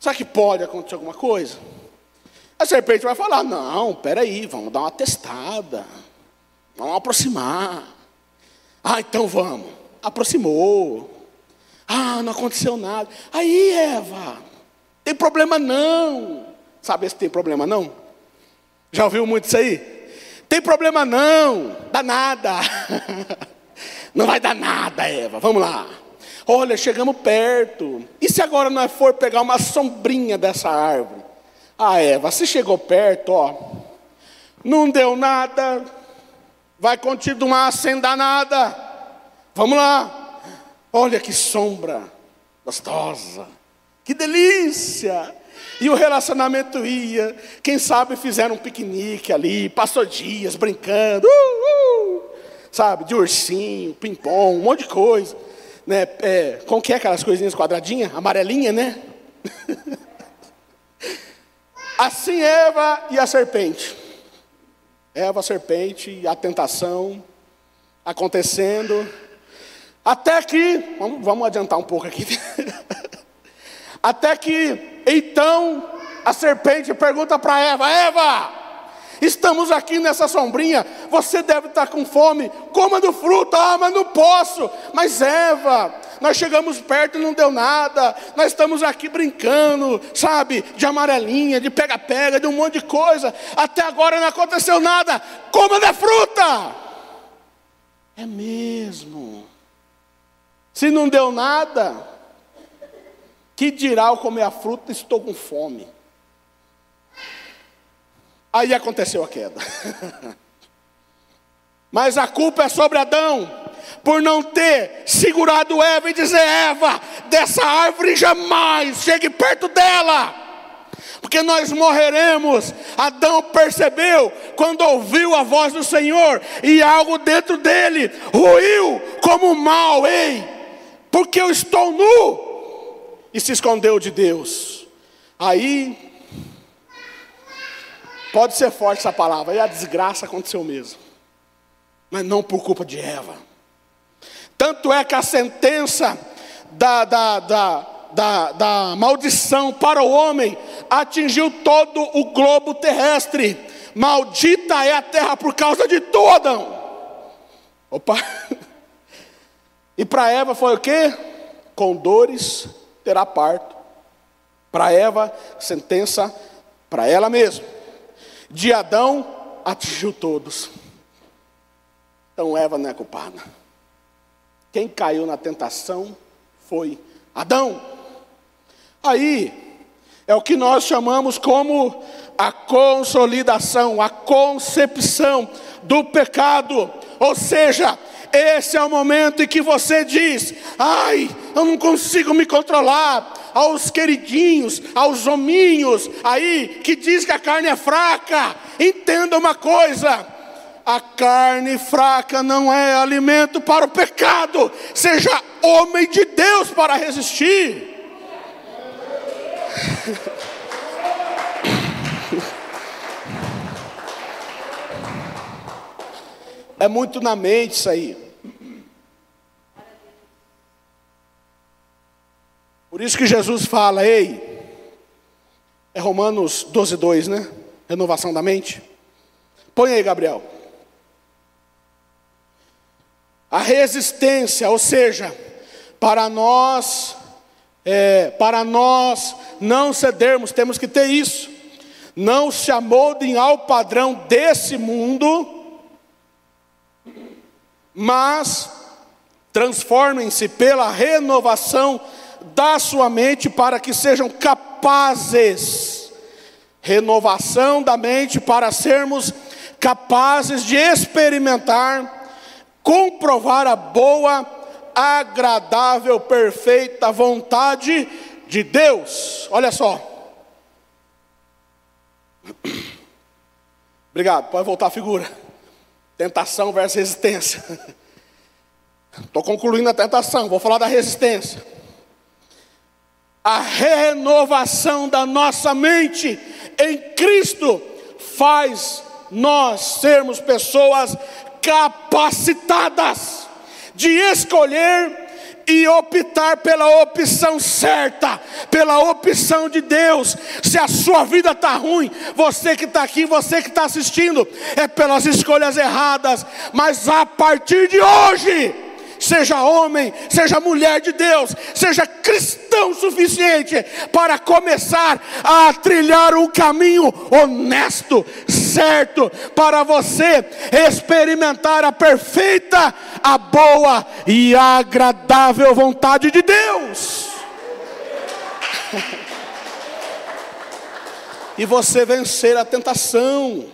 Será que pode acontecer alguma coisa? A serpente vai falar, não, peraí, vamos dar uma testada. Vamos aproximar. Ah, então vamos. Aproximou. Ah, não aconteceu nada. Aí, Eva, tem problema não. Sabe se tem problema não? Já ouviu muito isso aí? Tem problema não, dá nada. Não vai dar nada, Eva. Vamos lá. Olha, chegamos perto. E se agora nós for pegar uma sombrinha dessa árvore? Ah, Eva, se chegou perto, ó, não deu nada, vai continuar sem dar nada. Vamos lá. Olha que sombra gostosa, que delícia! E o relacionamento ia, quem sabe fizeram um piquenique ali, passou dias brincando, uh, uh, sabe, de ursinho, ping-pong, um monte de coisa. Né? É, como que é aquelas coisinhas quadradinhas, amarelinha, né? assim Eva e a serpente. Eva, a serpente, a tentação acontecendo. Até que, vamos, vamos adiantar um pouco aqui. Até que, então, a serpente pergunta para Eva: Eva, estamos aqui nessa sombrinha, você deve estar com fome, coma do fruto, ah, mas não posso. Mas Eva, nós chegamos perto e não deu nada, nós estamos aqui brincando, sabe, de amarelinha, de pega-pega, de um monte de coisa, até agora não aconteceu nada, coma da fruta. É mesmo. Se não deu nada, que dirá ao comer a fruta, estou com fome. Aí aconteceu a queda. Mas a culpa é sobre Adão, por não ter segurado Eva e dizer: Eva, dessa árvore jamais chegue perto dela porque nós morreremos. Adão percebeu quando ouviu a voz do Senhor e algo dentro dele ruiu como mal, ei, porque eu estou nu, e se escondeu de Deus. Aí, pode ser forte essa palavra, aí a desgraça aconteceu mesmo, mas não por culpa de Eva. Tanto é que a sentença da, da, da, da, da maldição para o homem atingiu todo o globo terrestre. Maldita é a terra por causa de tu, Adão. Opa! E para Eva foi o quê? Com dores terá parto. Para Eva, sentença para ela mesma. De Adão atingiu todos. Então Eva não é culpada. Quem caiu na tentação foi Adão. Aí é o que nós chamamos como a consolidação, a concepção do pecado. Ou seja, esse é o momento em que você diz: ai, eu não consigo me controlar. Aos queridinhos, aos hominhos aí que diz que a carne é fraca, entenda uma coisa: a carne fraca não é alimento para o pecado, seja homem de Deus para resistir. É muito na mente isso aí. isso que Jesus fala, ei, é Romanos 12, 2, né? Renovação da mente. Põe aí, Gabriel. A resistência, ou seja, para nós, é, para nós não cedermos, temos que ter isso. Não se amoldem ao padrão desse mundo, mas transformem-se pela renovação da sua mente para que sejam capazes renovação da mente para sermos capazes de experimentar, comprovar a boa, agradável, perfeita vontade de Deus. Olha só. Obrigado, pode voltar a figura. Tentação versus resistência. Estou concluindo a tentação, vou falar da resistência. A renovação da nossa mente em Cristo faz nós sermos pessoas capacitadas de escolher e optar pela opção certa, pela opção de Deus. Se a sua vida está ruim, você que está aqui, você que está assistindo, é pelas escolhas erradas, mas a partir de hoje, seja homem, seja mulher de Deus, seja cristão suficiente para começar a trilhar um caminho honesto, certo, para você experimentar a perfeita, a boa e agradável vontade de Deus. e você vencer a tentação,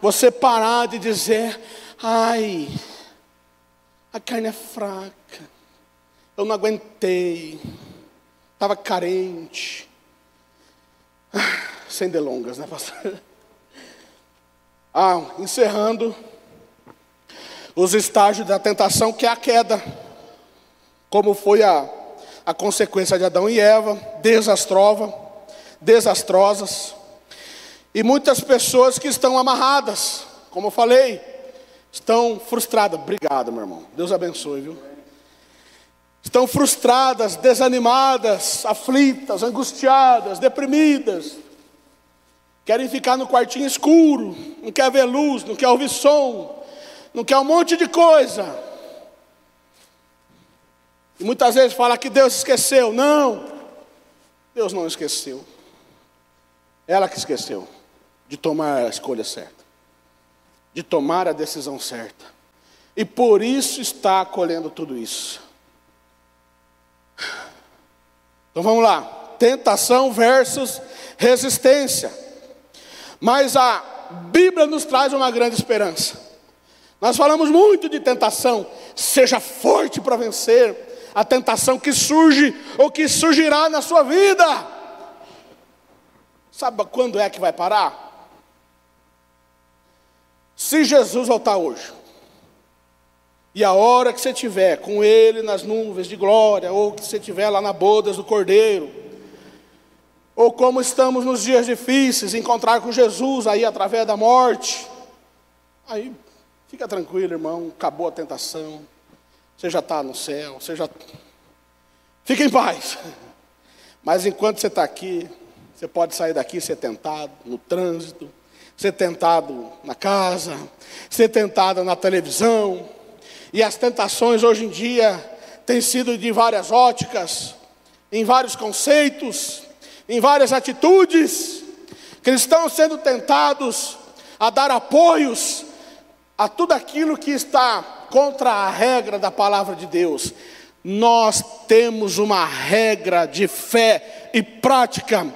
você parar de dizer, ai, a carne é fraca, eu não aguentei, estava carente. Ah, sem delongas, né, pastor? Ah, encerrando os estágios da tentação, que é a queda, como foi a, a consequência de Adão e Eva, desastrosa, desastrosas, e muitas pessoas que estão amarradas, como eu falei, estão frustradas. Obrigado, meu irmão. Deus abençoe, viu? Estão frustradas, desanimadas, aflitas, angustiadas, deprimidas. Querem ficar no quartinho escuro, não quer ver luz, não quer ouvir som, não quer um monte de coisa. E muitas vezes fala que Deus esqueceu. Não, Deus não esqueceu. Ela que esqueceu de tomar a escolha certa de tomar a decisão certa. E por isso está acolhendo tudo isso. Então vamos lá. Tentação versus resistência. Mas a Bíblia nos traz uma grande esperança. Nós falamos muito de tentação. Seja forte para vencer a tentação que surge ou que surgirá na sua vida. Sabe quando é que vai parar? Se Jesus voltar hoje, e a hora que você estiver com Ele nas nuvens de glória, ou que você estiver lá na bodas do Cordeiro, ou como estamos nos dias difíceis, encontrar com Jesus aí através da morte, aí fica tranquilo, irmão, acabou a tentação, você já está no céu, você já. Fica em paz. Mas enquanto você está aqui, você pode sair daqui ser tentado no trânsito ser tentado na casa, ser tentado na televisão. E as tentações hoje em dia têm sido de várias óticas, em vários conceitos, em várias atitudes. Cristãos sendo tentados a dar apoios a tudo aquilo que está contra a regra da palavra de Deus. Nós temos uma regra de fé e prática.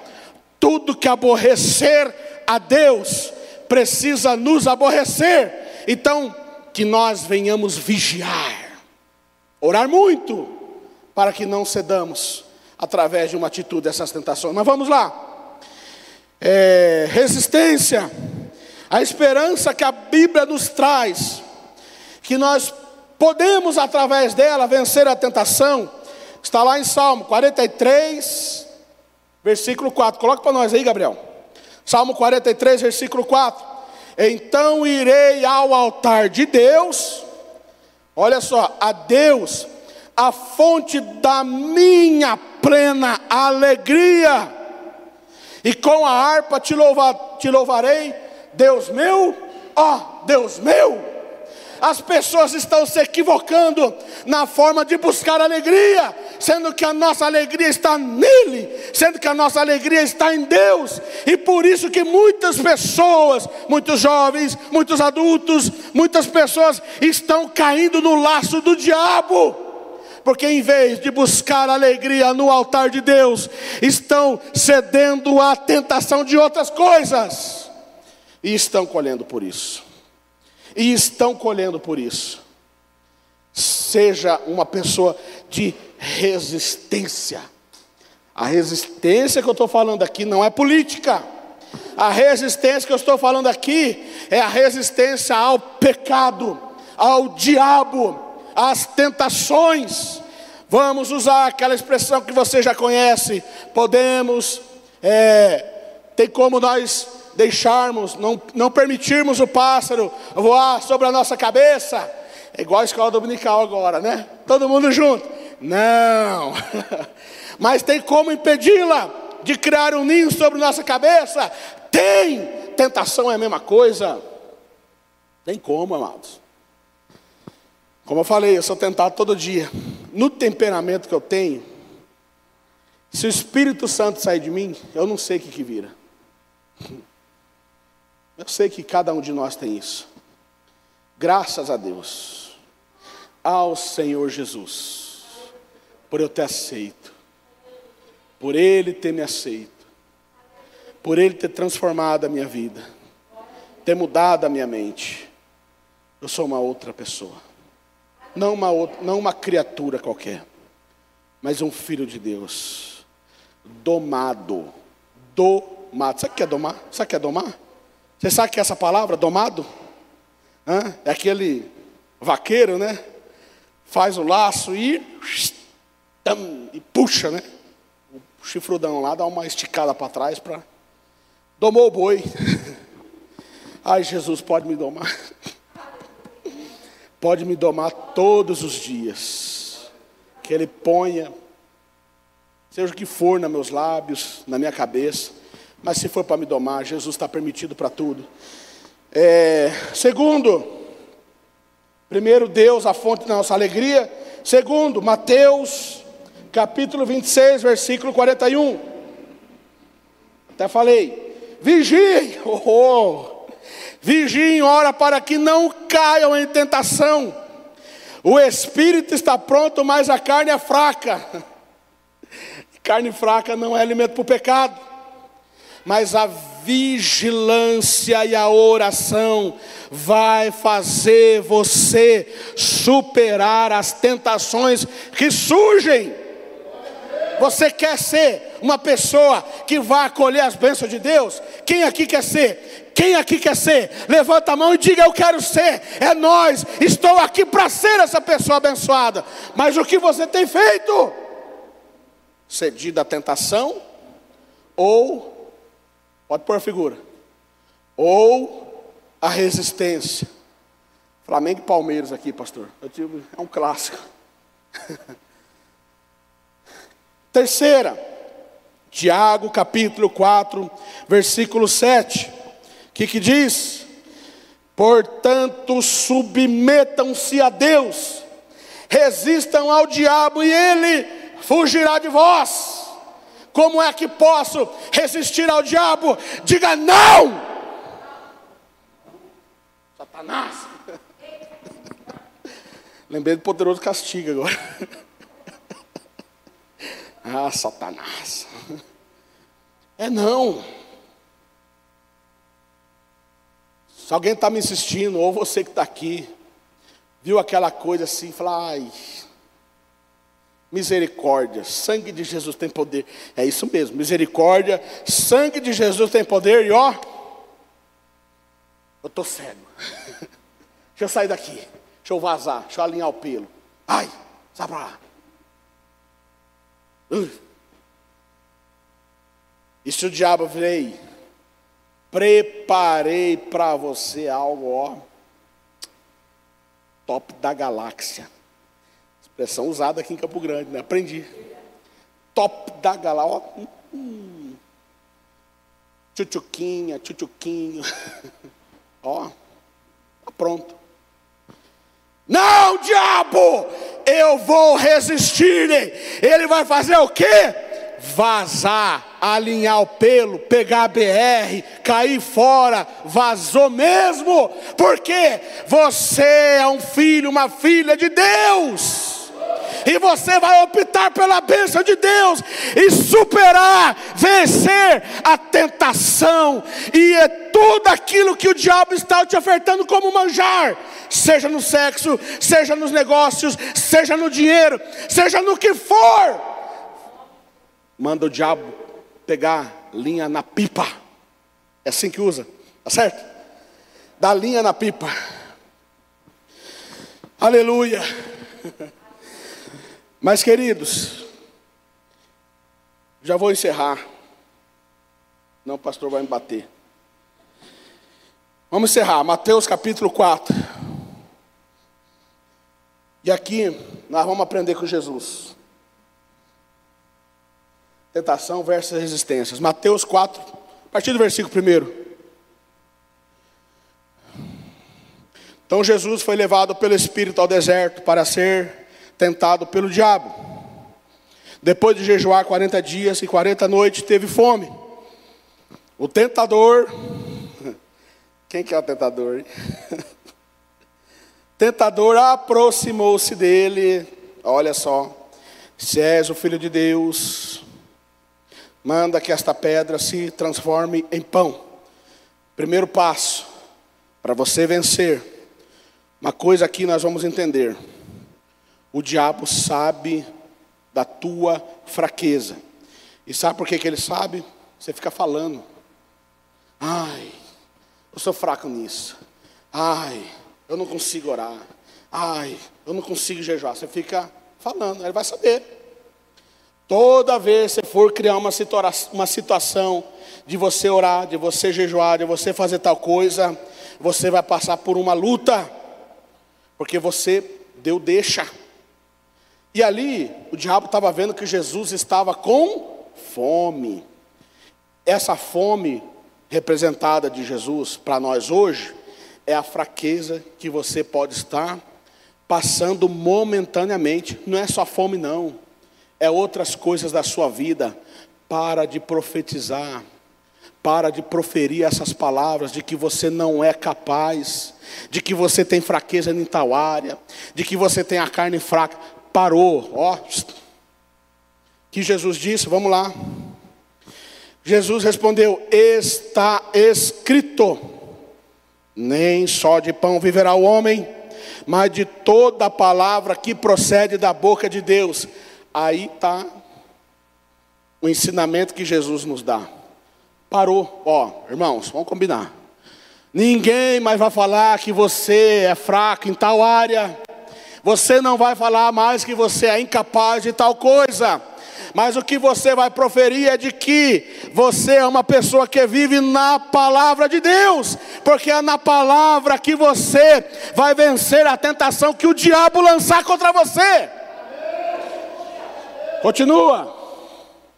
Tudo que aborrecer a Deus precisa nos aborrecer. Então, que nós venhamos vigiar, orar muito, para que não cedamos através de uma atitude dessas tentações. Mas vamos lá. É, resistência, a esperança que a Bíblia nos traz, que nós podemos através dela vencer a tentação, está lá em Salmo 43, versículo 4. Coloca para nós aí, Gabriel. Salmo 43, versículo 4. Então irei ao altar de Deus, olha só, a Deus, a fonte da minha plena alegria. E com a harpa te, te louvarei, Deus meu, ó Deus meu. As pessoas estão se equivocando na forma de buscar alegria, sendo que a nossa alegria está nele, sendo que a nossa alegria está em Deus. E por isso que muitas pessoas, muitos jovens, muitos adultos, muitas pessoas estão caindo no laço do diabo porque em vez de buscar alegria no altar de Deus, estão cedendo à tentação de outras coisas, e estão colhendo por isso e estão colhendo por isso. Seja uma pessoa de resistência. A resistência que eu estou falando aqui não é política. A resistência que eu estou falando aqui é a resistência ao pecado, ao diabo, às tentações. Vamos usar aquela expressão que você já conhece. Podemos, é, tem como nós deixarmos, não, não permitirmos o pássaro voar sobre a nossa cabeça. É igual a escola dominical agora, né? Todo mundo junto. Não. Mas tem como impedi-la de criar um ninho sobre nossa cabeça? Tem. Tentação é a mesma coisa. Tem como, amados. Como eu falei, eu sou tentado todo dia. No temperamento que eu tenho, se o Espírito Santo sair de mim, eu não sei o que, que vira. Eu sei que cada um de nós tem isso. Graças a Deus, ao Senhor Jesus, por eu ter aceito, por Ele ter me aceito, por Ele ter transformado a minha vida, ter mudado a minha mente. Eu sou uma outra pessoa, não uma, outra, não uma criatura qualquer, mas um filho de Deus, domado, domado. Sabe o que é domar? Sabe o que é domar? Você sabe que é essa palavra, domado? Hã? É aquele vaqueiro, né? Faz o laço e, e puxa, né? O chifrudão lá dá uma esticada para trás para. Domou o boi. Ai, Jesus, pode me domar. Pode me domar todos os dias. Que Ele ponha, seja o que for nos meus lábios, na minha cabeça mas se for para me domar, Jesus está permitido para tudo. É, segundo, primeiro, Deus, a fonte da nossa alegria. Segundo, Mateus, capítulo 26, versículo 41. Até falei, vigiem, oh, oh, vigiem, ora para que não caiam em tentação. O espírito está pronto, mas a carne é fraca. Carne fraca não é alimento para o pecado mas a vigilância e a oração vai fazer você superar as tentações que surgem. Você quer ser uma pessoa que vai acolher as bênçãos de Deus? Quem aqui quer ser? Quem aqui quer ser? Levanta a mão e diga: Eu quero ser. É nós. Estou aqui para ser essa pessoa abençoada. Mas o que você tem feito? Cedido à tentação ou Pode pôr a figura. Ou a resistência. Flamengo e Palmeiras aqui, pastor. Digo, é um clássico. Terceira, Tiago capítulo 4, versículo 7. Que, que diz? Portanto, submetam-se a Deus, resistam ao diabo e ele fugirá de vós. Como é que posso resistir ao diabo? Diga não! Satanás. Lembrei do poderoso castigo agora. ah, Satanás. É não. Se alguém está me insistindo, ou você que está aqui, viu aquela coisa assim, fala, ai, Misericórdia, sangue de Jesus tem poder. É isso mesmo, misericórdia, sangue de Jesus tem poder e ó, eu estou cego. deixa eu sair daqui, deixa eu vazar, deixa eu alinhar o pelo. Ai, sai para lá. Uh. E se o diabo veio, preparei para você algo, ó, top da galáxia Expressão usada aqui em Campo Grande, né? Aprendi. Top da galáxia. Ó. Hum. Tchutchuquinha, tchutchuquinho. Ó. Tá pronto. Não, diabo! Eu vou resistir. Ele vai fazer o quê? Vazar, alinhar o pelo, pegar a BR, cair fora, vazou mesmo, porque você é um filho, uma filha de Deus. E você vai optar pela bênção de Deus e superar, vencer a tentação. E é tudo aquilo que o diabo está te ofertando como manjar, seja no sexo, seja nos negócios, seja no dinheiro, seja no que for. Manda o diabo pegar linha na pipa. É assim que usa, tá certo? Dá linha na pipa. Aleluia. Mas, queridos, já vou encerrar. Não, o pastor vai me bater. Vamos encerrar. Mateus capítulo 4. E aqui nós vamos aprender com Jesus. Tentação versus resistências. Mateus 4, a partir do versículo 1. Então Jesus foi levado pelo Espírito ao deserto para ser tentado pelo diabo. Depois de jejuar 40 dias e 40 noites, teve fome. O tentador, quem que é o tentador? tentador aproximou-se dele. Olha só, se és o filho de Deus, manda que esta pedra se transforme em pão. Primeiro passo para você vencer. Uma coisa aqui nós vamos entender. O diabo sabe da tua fraqueza. E sabe por que, que ele sabe? Você fica falando. Ai, eu sou fraco nisso. Ai, eu não consigo orar. Ai, eu não consigo jejuar. Você fica falando, ele vai saber. Toda vez que você for criar uma, situa uma situação de você orar, de você jejuar, de você fazer tal coisa, você vai passar por uma luta, porque você deu deixa. E ali o diabo estava vendo que Jesus estava com fome. Essa fome representada de Jesus para nós hoje é a fraqueza que você pode estar passando momentaneamente. Não é só fome, não. É outras coisas da sua vida. Para de profetizar. Para de proferir essas palavras de que você não é capaz, de que você tem fraqueza em tal área, de que você tem a carne fraca parou, ó. Que Jesus disse, vamos lá. Jesus respondeu: Está escrito: Nem só de pão viverá o homem, mas de toda palavra que procede da boca de Deus. Aí está o ensinamento que Jesus nos dá. Parou, ó, irmãos, vamos combinar. Ninguém mais vai falar que você é fraco em tal área. Você não vai falar mais que você é incapaz de tal coisa. Mas o que você vai proferir é de que você é uma pessoa que vive na palavra de Deus, porque é na palavra que você vai vencer a tentação que o diabo lançar contra você. Continua.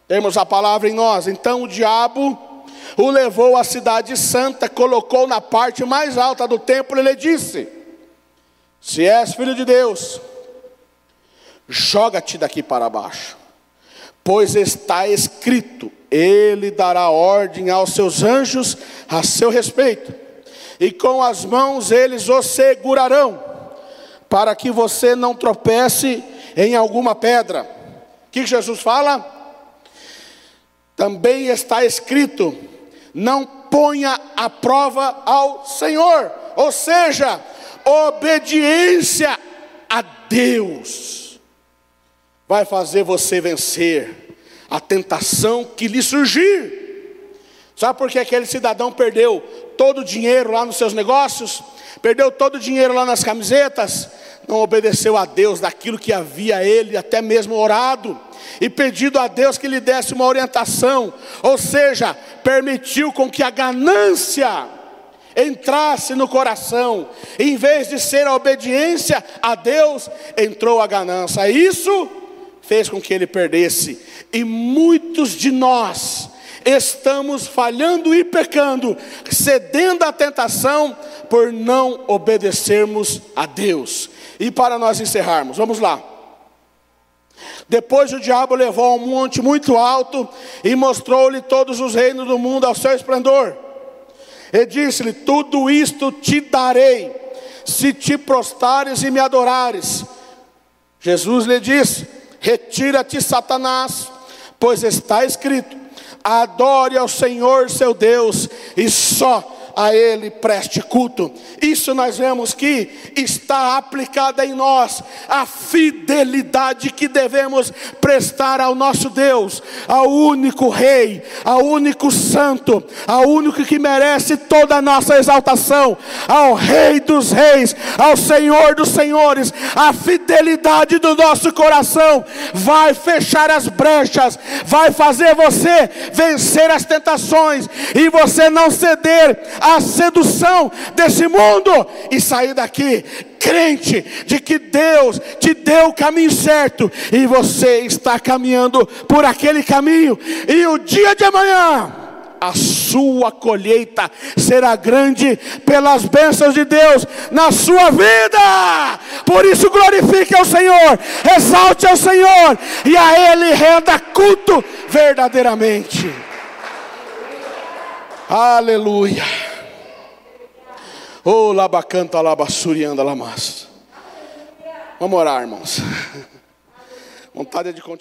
Temos a palavra em nós. Então o diabo o levou à cidade santa, colocou na parte mais alta do templo e lhe disse: se és filho de Deus, joga-te daqui para baixo, pois está escrito: Ele dará ordem aos seus anjos a seu respeito, e com as mãos eles o segurarão, para que você não tropece em alguma pedra. O que Jesus fala? Também está escrito: não ponha a prova ao Senhor, ou seja, obediência a Deus vai fazer você vencer a tentação que lhe surgir. Sabe por que aquele cidadão perdeu todo o dinheiro lá nos seus negócios? Perdeu todo o dinheiro lá nas camisetas? Não obedeceu a Deus daquilo que havia ele até mesmo orado e pedido a Deus que lhe desse uma orientação, ou seja, permitiu com que a ganância entrasse no coração, em vez de ser a obediência a Deus, entrou a ganância. Isso fez com que ele perdesse. E muitos de nós estamos falhando e pecando, cedendo à tentação por não obedecermos a Deus. E para nós encerrarmos, vamos lá. Depois o diabo levou a um monte muito alto e mostrou-lhe todos os reinos do mundo ao seu esplendor. E disse-lhe: Tudo isto te darei, se te prostares e me adorares. Jesus lhe disse: Retira-te, Satanás, pois está escrito: Adore ao Senhor seu Deus, e só a Ele preste culto. Isso nós vemos que está aplicada em nós a fidelidade que devemos prestar ao nosso Deus, ao único Rei, ao único Santo, ao único que merece toda a nossa exaltação, ao Rei dos Reis, ao Senhor dos Senhores. A fidelidade do nosso coração vai fechar as brechas, vai fazer você vencer as tentações e você não ceder a sedução desse mundo e sair daqui crente de que Deus te deu o caminho certo e você está caminhando por aquele caminho, e o dia de amanhã. A sua colheita será grande pelas bênçãos de Deus na sua vida. Por isso, glorifique ao Senhor, exalte ao Senhor, e a Ele renda culto verdadeiramente. Aleluia. Oh, labacanta labassurianda lamas. Vamos orar, irmãos. Vontade é de continuar.